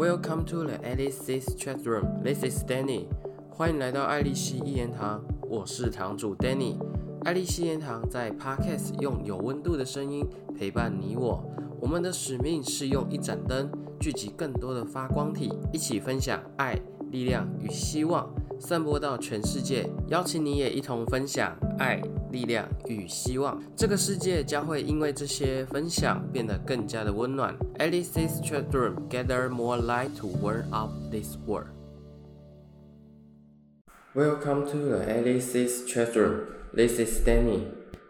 Welcome to the Alice's Chat Room. This is Danny. 欢迎来到爱丽丝一言堂，我是堂主 Danny。爱丽丝一言堂在 Podcast 用有温度的声音陪伴你我。我们的使命是用一盏灯聚集更多的发光体，一起分享爱、力量与希望，散播到全世界。邀请你也一同分享爱、力量与希望。这个世界将会因为这些分享变得更加的温暖。Alice's Chat Room gather more light to warm up this world. Welcome to the Alice's Chat Room. This is Danny.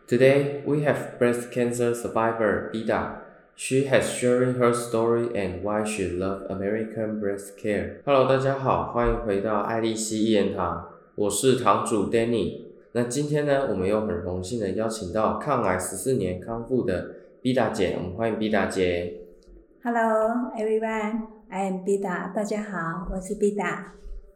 Today we have breast cancer survivor Bida. She has sharing her story and why she love American breast care. Hello，大家好，欢迎回到爱丽丝一言堂，我是堂主 Danny。 那今天呢，我们又很荣幸的邀请到抗癌十四年康复的 Bida 姐，我们欢迎 Bida 姐。Hello everyone, I am Bida。大家好，我是 Bida。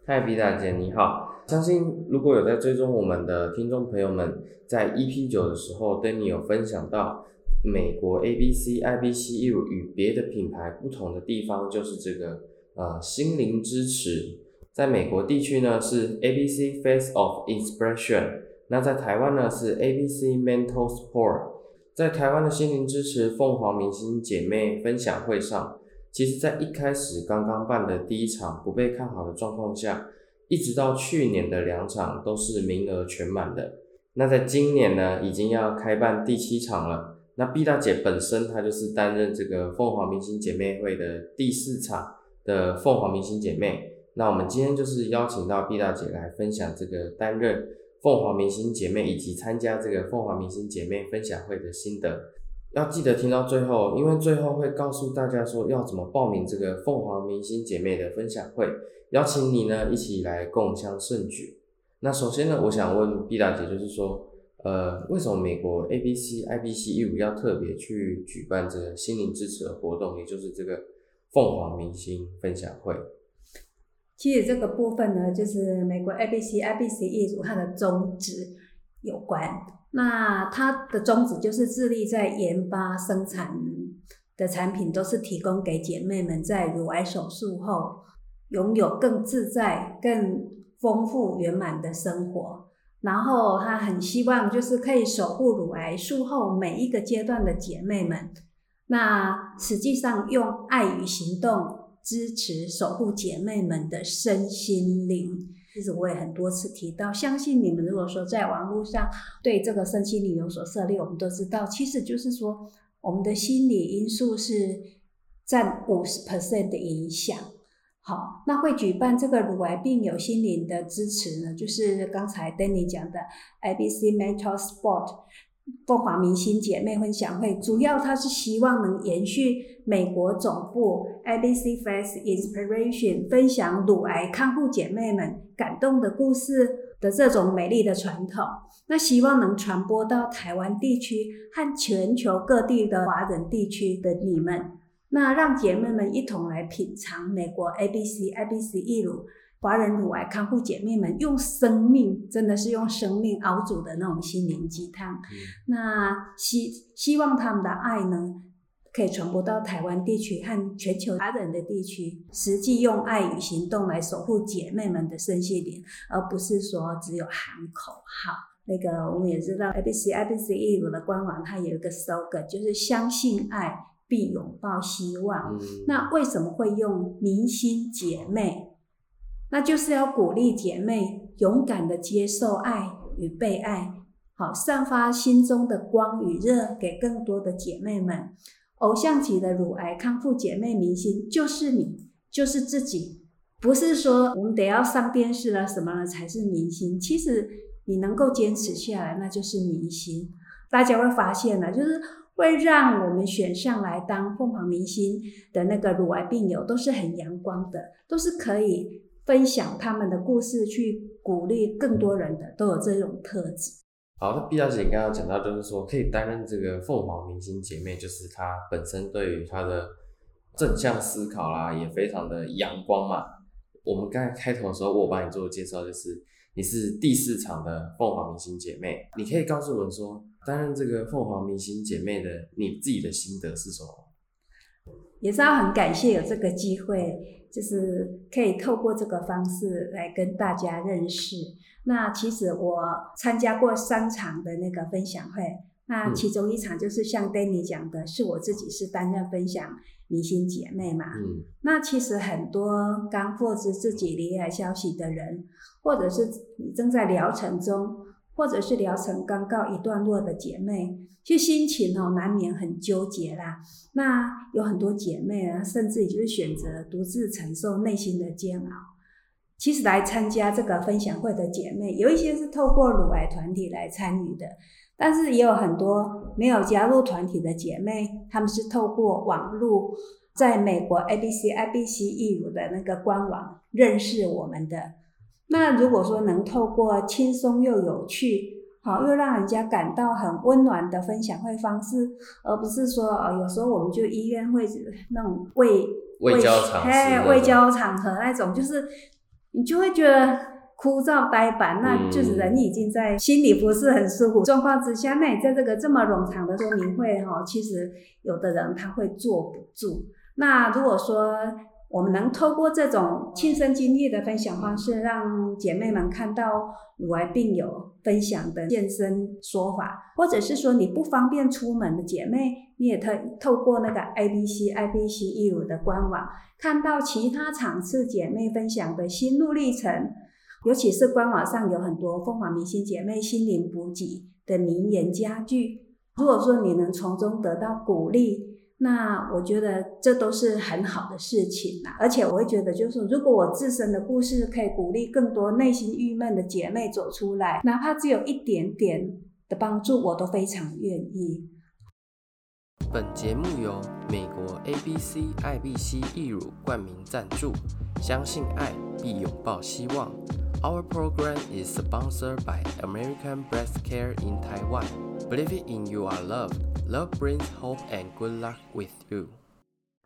嗨，Bida 姐你好。相信如果有在追踪我们的听众朋友们，在 EP 九的时候，Danny 有分享到美国 ABC、IBCU 与别的品牌不同的地方，就是这个呃心灵支持。在美国地区呢是 ABC Face of Inspiration，那在台湾呢是 ABC Mental Support。在台湾的心灵支持凤凰明星姐妹分享会上，其实在一开始刚刚办的第一场不被看好的状况下，一直到去年的两场都是名额全满的。那在今年呢，已经要开办第七场了。那毕大姐本身她就是担任这个凤凰明星姐妹会的第四场的凤凰明星姐妹。那我们今天就是邀请到毕大姐来分享这个担任凤凰明星姐妹以及参加这个凤凰明星姐妹分享会的心得。要记得听到最后，因为最后会告诉大家说要怎么报名这个凤凰明星姐妹的分享会，邀请你呢一起来共襄盛举。那首先呢，我想问毕大姐，就是说，呃，为什么美国 ABC、IBC 义务要特别去举办这个心灵支持的活动，也就是这个凤凰明星分享会？其实这个部分呢，就是美国 ABC、ABC 业主它的宗旨有关。那它的宗旨就是致力在研发、生产的产品，都是提供给姐妹们在乳癌手术后拥有更自在、更丰富、圆满的生活。然后他很希望就是可以守护乳癌术后每一个阶段的姐妹们。那实际上用爱与行动支持守护姐妹们的身心灵。其实我也很多次提到，相信你们如果说在网络上对这个身心灵有所涉猎，我们都知道，其实就是说我们的心理因素是占五十 percent 的影响。好，那会举办这个乳癌病友心灵的支持呢，就是刚才 Danny 讲的 ABC Mental Sport 凤凰明星姐妹分享会，主要它是希望能延续美国总部 ABC Face Inspiration 分享乳癌康复姐妹们感动的故事的这种美丽的传统，那希望能传播到台湾地区和全球各地的华人地区的你们。那让姐妹们一同来品尝美国 ABC ABC 义乳华人乳癌康复姐妹们用生命，真的是用生命熬煮的那种心灵鸡汤。那希希望他们的爱呢，可以传播到台湾地区和全球华人的地区，实际用爱与行动来守护姐妹们的身心灵，而不是说只有喊口号。那个我们也知道，ABC、ABC 义乳的官网它有一个 slogan，就是相信爱。必拥抱希望。嗯，那为什么会用明星姐妹？那就是要鼓励姐妹勇敢的接受爱与被爱，好散发心中的光与热给更多的姐妹们。偶像级的乳癌康复姐妹明星就是你，就是自己，不是说我们得要上电视了什么了才是明星。其实你能够坚持下来，那就是明星。大家会发现呢，就是。会让我们选上来当凤凰明星的那个乳癌病友，都是很阳光的，都是可以分享他们的故事，去鼓励更多人的，都有这种特质。好，那毕小姐刚刚讲到，就是说可以担任这个凤凰明星姐妹，就是她本身对于她的正向思考啦，也非常的阳光嘛。我们刚才开头的时候，我帮你做介绍，就是你是第四场的凤凰明星姐妹，你可以告诉我们说。担任这个凤凰明星姐妹的你自己的心得是什么？也是要很感谢有这个机会，就是可以透过这个方式来跟大家认识。那其实我参加过三场的那个分享会，那其中一场就是像 Danny 讲的，是我自己是担任分享明星姐妹嘛。嗯那其实很多刚获知自己离癌消息的人，或者是你正在疗程中，或者是疗程刚告一段落的姐妹，其实心情哦难免很纠结啦。那有很多姐妹啊，甚至也就是选择独自承受内心的煎熬。其实来参加这个分享会的姐妹，有一些是透过乳癌团体来参与的，但是也有很多没有加入团体的姐妹，她们是透过网络，在美国 ABC IBC 义乳的那个官网认识我们的。那如果说能透过轻松又有趣，好又让人家感到很温暖的分享会方式，而不是说呃有时候我们就医院会那种为卫教场是哎那种卫教场合那种，就是你就会觉得枯燥呆板，那就是人已经在心里不是很舒服状况之下，那你在这个这么冗长的说明会哈，其实有的人他会坐不住。那如果说我们能透过这种亲身经历的分享方式，让姐妹们看到乳癌病友分享的现身说法，或者是说你不方便出门的姐妹，你也透透过那个 ABC IBC 义乳的官网，看到其他场次姐妹分享的心路历程，尤其是官网上有很多凤凰明星姐妹心灵补给的名言佳句，如果说你能从中得到鼓励。那我觉得这都是很好的事情啦，而且我会觉得，就是如果我自身的故事可以鼓励更多内心郁闷的姐妹走出来，哪怕只有一点点的帮助，我都非常愿意。本节目由美国 ABC IBC 义乳冠名赞助，相信爱必拥抱希望。Our program is sponsored by American Breast Care in Taiwan. Believe it in you are love. Love brings hope and good luck with you.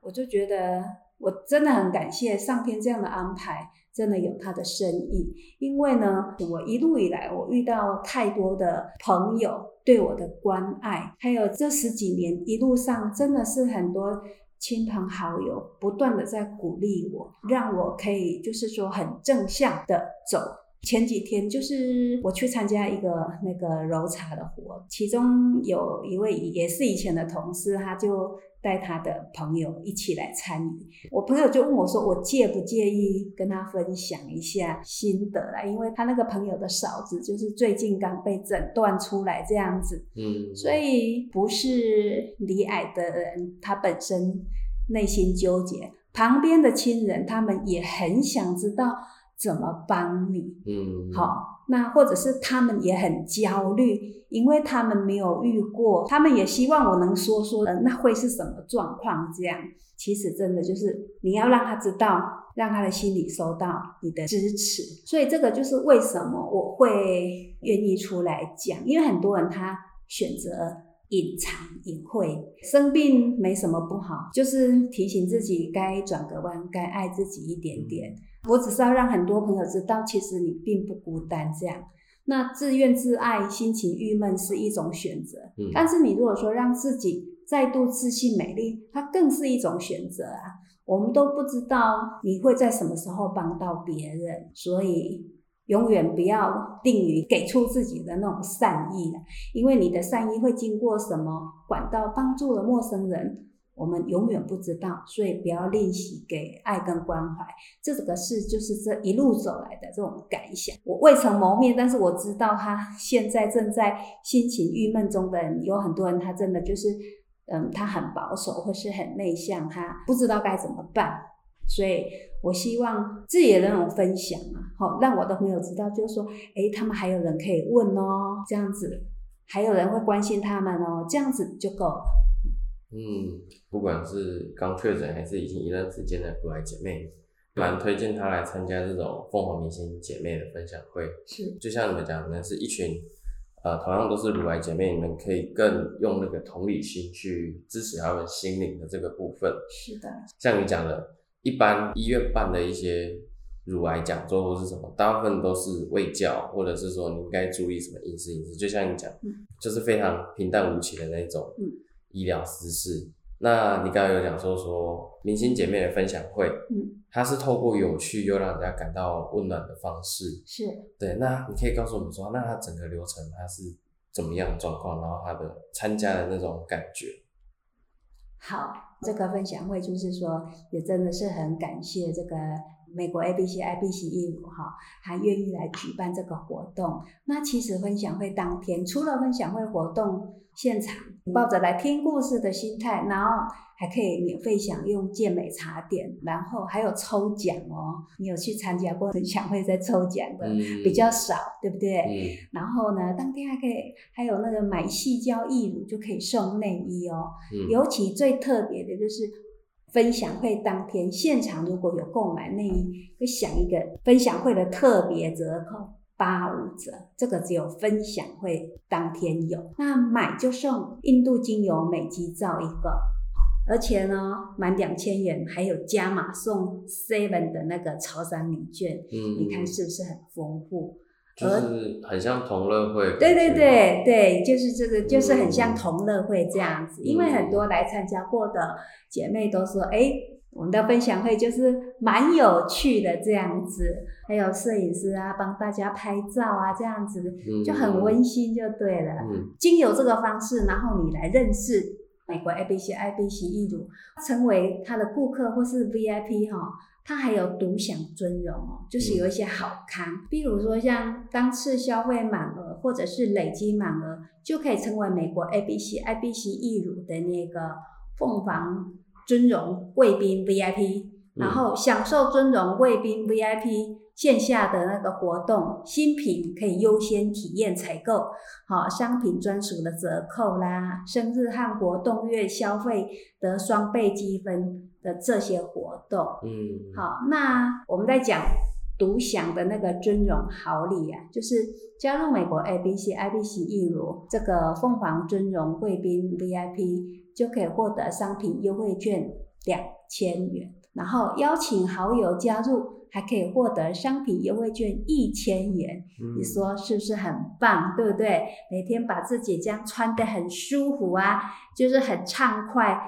我就觉得我真的很感谢上天这样的安排，真的有它的深意。因为呢，我一路以来我遇到太多的朋友对我的关爱，还有这十几年一路上真的是很多亲朋好友不断的在鼓励我，让我可以就是说很正向的走。前几天就是我去参加一个那个揉茶的活，其中有一位也是以前的同事，他就带他的朋友一起来参与。我朋友就问我说：“我介不介意跟他分享一下心得啦？”因为他那个朋友的嫂子就是最近刚被诊断出来这样子，嗯，所以不是离癌的人，他本身内心纠结，旁边的亲人他们也很想知道怎么帮你。嗯，好，那或者是他们也很焦虑，因为他们没有遇过，他们也希望我能说说，呃，那会是什么状况？这样，其实真的就是你要让他知道，让他的心里收到你的支持。所以这个就是为什么我会愿意出来讲，因为很多人他选择。隐藏隐晦，生病没什么不好，就是提醒自己该转个弯，该爱自己一点点。我只是要让很多朋友知道，其实你并不孤单。这样，那自怨自艾、心情郁闷是一种选择，嗯但是你如果说让自己再度自信美丽，它更是一种选择啊。我们都不知道你会在什么时候帮到别人，所以永远不要定于给出自己的那种善意了，因为你的善意会经过什么管道帮助了陌生人。我们永远不知道，所以不要吝惜给爱跟关怀。这个是就是这一路走来的这种感想。我未曾谋面，但是我知道他现在正在心情郁闷中的人，有很多人他真的就是，嗯，他很保守或是很内向，他不知道该怎么办。所以我希望自己的那种分享啊，好让我的朋友知道，就是说，诶，他们还有人可以问哦，这样子，还有人会关心他们哦，这样子就够了。嗯，不管是刚确诊还是已经一段时间的乳癌姐妹，蛮推荐她来参加这种凤凰明星姐妹的分享会。是，就像你们讲，可能是一群呃同样都是乳癌姐妹，你们可以更用那个同理心去支持她们心灵的这个部分。是的，像你讲的，一般医院办的一些乳癌讲座或是什么，大部分都是卫教，或者是说你应该注意什么饮食饮食，就像你讲，嗯就是非常平淡无奇的那种嗯医疗知识。那你刚刚有讲说说明星姐妹的分享会，嗯，它是透过有趣又让人家感到温暖的方式，是。对。那你可以告诉我们说，那它整个流程它是怎么样的状况，然后它的参加的那种感觉。好，这个分享会就是说，也真的是很感谢这个美国 ABC IBC 义务哈，还愿意来举办这个活动。那其实分享会当天，除了分享会活动现场，抱着来听故事的心态，然后还可以免费享用健美茶点，然后还有抽奖哦。你有去参加过分享会在抽奖的，嗯比较少，对不对？嗯然后呢，当天还可以还有那个买细胶义乳就可以送内衣哦。嗯尤其最特别的就是分享会当天现场如果有购买内衣，会享一个分享会的特别折扣八五折，这个只有分享会当天有。那买就送印度精油美肌皂一个。而且呢，满两千元还有加码送 Seven 的那个潮汕礼券，嗯，你看是不是很丰富？就是很像同乐会。对对。对对，就是这个，就是很像嗯同乐会这样子。因为很多来参加过的姐妹都说，哎，我们的分享会就是蛮有趣的这样子，还有摄影师啊帮大家拍照啊这样子，嗯就很温馨就对了。嗯。经由这个方式，然后你来认识美国 ABC IBC 艺乳，成为他的顾客或是 VIP 哈、它还有独享尊荣哦，就是有一些好康，比如说像当次消费满额或者是累积满额，就可以成为美国 ABC IBC 义乳的那个凤凰尊荣贵宾 VIP，然后享受尊荣贵宾 VIP 线下的那个活动，新品可以优先体验采购，好商品专属的折扣啦，生日和活动月消费得双倍积分的这些活动。嗯，好，那我们在讲独享的那个尊荣好礼啊，就是加入美国 ABC IBC 义乳这个凤凰尊荣贵宾 VIP，就可以获得商品优惠券两千元，然后邀请好友加入，还可以获得商品优惠券一千元。嗯你说是不是很棒，对不对？每天把自己这样穿得很舒服啊，就是很畅快，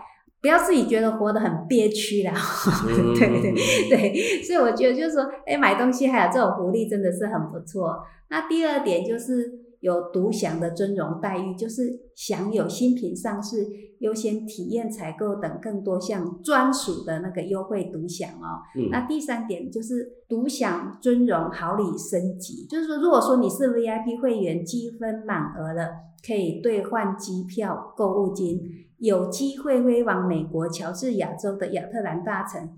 不要自己觉得活得很憋屈啦。嗯对对对，所以我觉得就是说，哎，买东西还有这种福利真的是很不错。那第二点就是有独享的尊荣待遇，就是享有新品上市、优先体验采购等更多项专属的那个优惠独享哦。嗯那第三点就是独享尊荣好礼升级，就是说，如果说你是 VIP 会员，积分满额了，可以兑换机票、购物金，有机会飞往美国乔治亚州的亚特兰大城，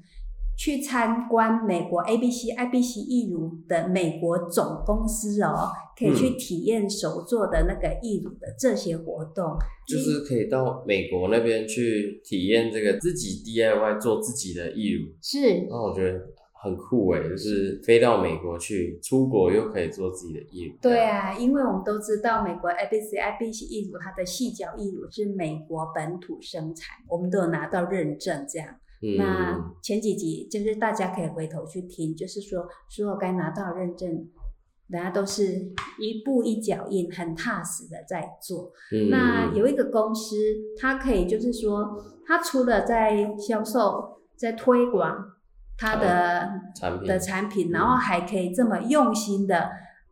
去参观美国 ABC、IBC 义乳的美国总公司哦，可以去体验手做的那个义乳的这些活动。就是可以到美国那边去体验这个自己 DIY 做自己的义乳，是那我觉得很酷诶，就是飞到美国去，出国又可以做自己的义乳。对啊，因为我们都知道美国 ABC、ABC 义乳它的细脚义乳是美国本土生产，我们都有拿到认证这样。嗯，那前几集就是大家可以回头去听，就是说所有该拿到的认证，大家都是一步一脚印，很踏实的在做。嗯那有一个公司，它可以就是说，它除了在销售、在推广它的产品的产品，嗯然后还可以这么用心的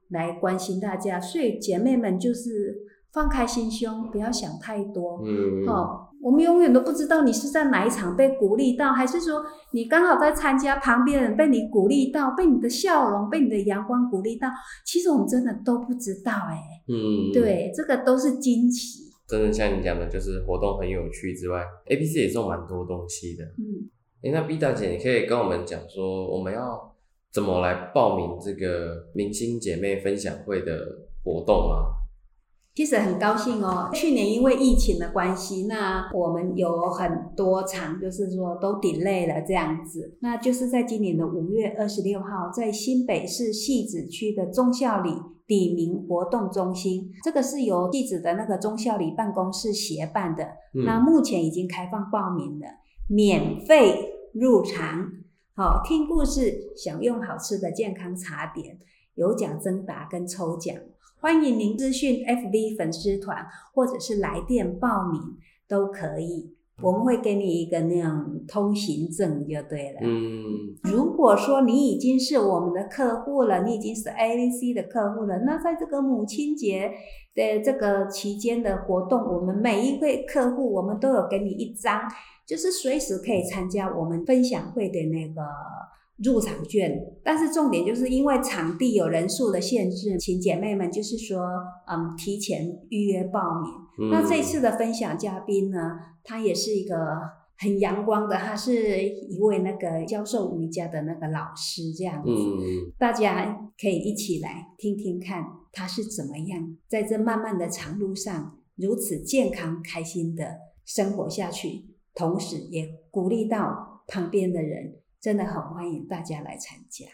来关心大家，所以姐妹们就是放开心胸，不要想太多。嗯哦，我们永远都不知道你是在哪一场被鼓励到，还是说你刚好在参加，旁边人被你鼓励到，被你的笑容、被你的阳光鼓励到，其实我们真的都不知道哎、嗯，对，这个都是惊喜。真的像你讲的，就是活动很有趣之外，APC 也送蛮多东西的。嗯，诶，那 B 大姐，你可以跟我们讲说，我们要怎么来报名这个明星姐妹分享会的活动吗？其实很高兴哦。去年因为疫情的关系，那我们有很多场就是说都 delay 了这样子。那就是在今年的五月二十六号，在新北市戏子区的中孝里李明活动中心，这个是由戏子的那个中孝里办公室协办的。嗯那目前已经开放报名了，免费入场，好、听故事，享用好吃的健康茶点，有奖征答跟抽奖。欢迎您资讯 FB 粉丝团或者是来电报名都可以。我们会给你一个那样通行证就对了。嗯，如果说你已经是我们的客户了，你已经是 ABC 的客户了，那在这个母亲节的这个期间的活动，我们每一位客户，我们都有给你一张，就是随时可以参加我们分享会的那个入场券。但是重点就是因为场地有人数的限制，请姐妹们就是说，嗯，提前预约报名。那这次的分享嘉宾呢，他也是一个很阳光的，他是一位那个教授瑜伽的那个老师，这样子，大家可以一起来听听看他是怎么样在这漫漫的长路上如此健康开心的生活下去，同时也鼓励到旁边的人，真的很欢迎大家来参加。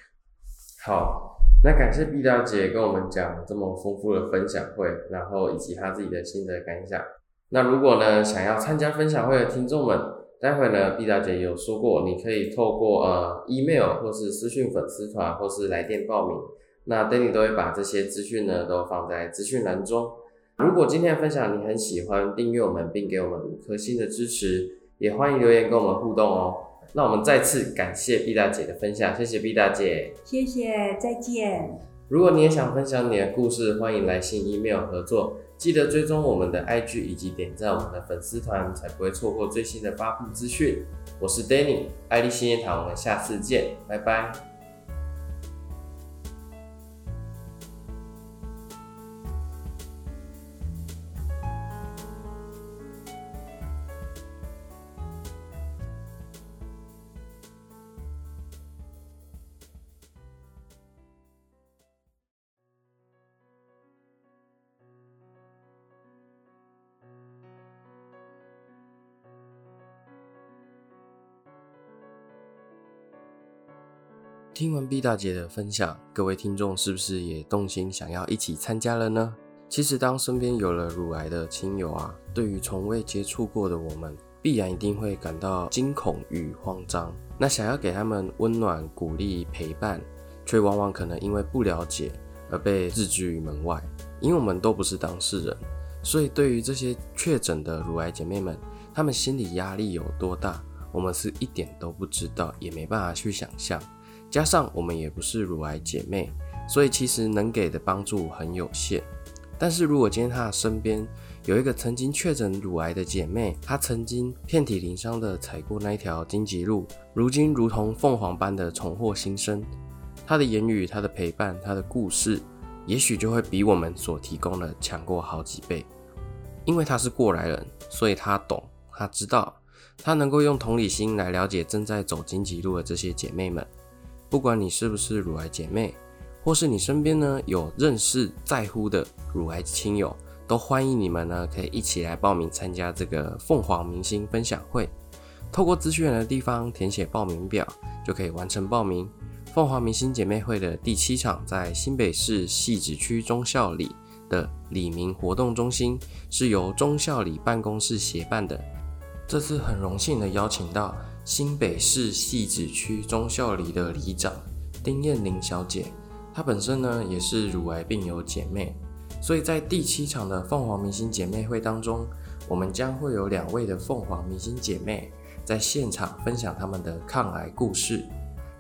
好。那感谢毕大姐跟我们讲这么丰富的分享会，然后以及她自己的心得感想。那如果呢想要参加分享会的听众们，待会呢毕大姐有说过，你可以透过呃 email 或是私讯粉丝团或是来电报名。那 Danny 都会把这些资讯呢都放在资讯栏中。如果今天的分享你很喜欢，订阅我们并给我们五颗星的支持，也欢迎留言跟我们互动哦。那我们再次感谢毕大姐的分享，谢谢毕大姐，谢谢，再见。如果你也想分享你的故事，欢迎来信 email 合作，记得追踪我们的 IG 以及点赞我们的粉丝团，才不会错过最新的发布资讯。我是 Danny，爱丽新业堂，我们下次见，拜拜。听完毕大姐的分享，各位听众是不是也动心想要一起参加了呢？其实，当身边有了乳癌的亲友啊，对于从未接触过的我们，必然一定会感到惊恐与慌张。那想要给他们温暖、鼓励、陪伴，却往往可能因为不了解而被置之于门外。因为我们都不是当事人，所以对于这些确诊的乳癌姐妹们，她们心理压力有多大，我们是一点都不知道，也没办法去想象。加上我们也不是乳癌姐妹，所以其实能给的帮助很有限。但是如果今天她的身边有一个曾经确诊乳癌的姐妹，她曾经遍体鳞伤的踩过那一条荆棘路，如今如同凤凰般的重获新生，她的言语、她的陪伴、她的故事，也许就会比我们所提供的强过好几倍。因为她是过来人，所以她懂，她知道，她能够用同理心来了解正在走荆棘路的这些姐妹们。不管你是不是乳癌姐妹，或是你身边呢有认识在乎的乳癌亲友，都欢迎你们呢可以一起来报名参加这个凤凰明星分享会。透过资讯栏的地方填写报名表，就可以完成报名。凤凰明星姐妹会的第七场在新北市汐止区中校里的李明活动中心，是由中校里办公室协办的。这次很荣幸的邀请到。新北市汐止区中校里的里长丁燕玲小姐，她本身呢也是乳癌病友姐妹，所以在第七场的凤凰明星姐妹会当中，我们将会有两位的凤凰明星姐妹在现场分享他们的抗癌故事。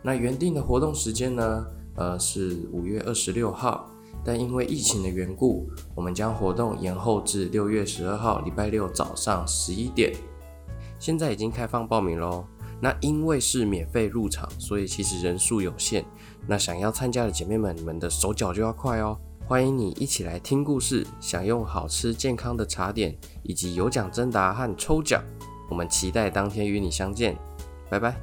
那原定的活动时间呢，呃是五月二十六号，但因为疫情的缘故，我们将活动延后至六月十二号礼拜六早上十一点。现在已经开放报名喽。那因为是免费入场，所以其实人数有限。那想要参加的姐妹们，你们的手脚就要快哦！欢迎你一起来听故事，享用好吃健康的茶点，以及有奖征答和抽奖。我们期待当天与你相见，拜拜！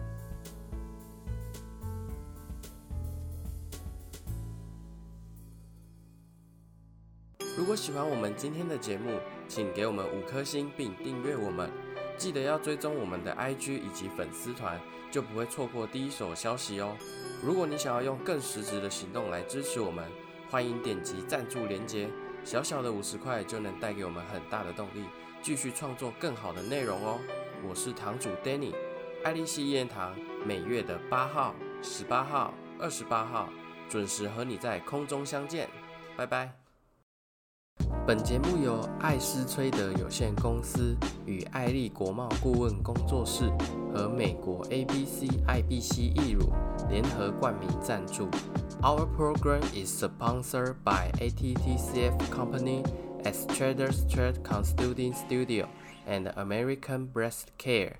如果喜欢我们今天的节目，请给我们五颗星并订阅我们。记得要追踪我们的 IG 以及粉丝团，就不会错过第一手消息哦。如果你想要用更实质的行动来支持我们，欢迎点击赞助连结，小小的五十块就能带给我们很大的动力，继续创作更好的内容哦。我是堂主 Danny，爱丽丝燕堂每月的八号、十八号、二十八号准时和你在空中相见，拜拜。本节目由艾斯崔德有限公司与艾利国贸顾问工作室和美国 ABC IBC 易乳联合冠名赞助。Our program is sponsored by ATTCF Company, as Traders Trade Consulting Studio, and American Breast Care.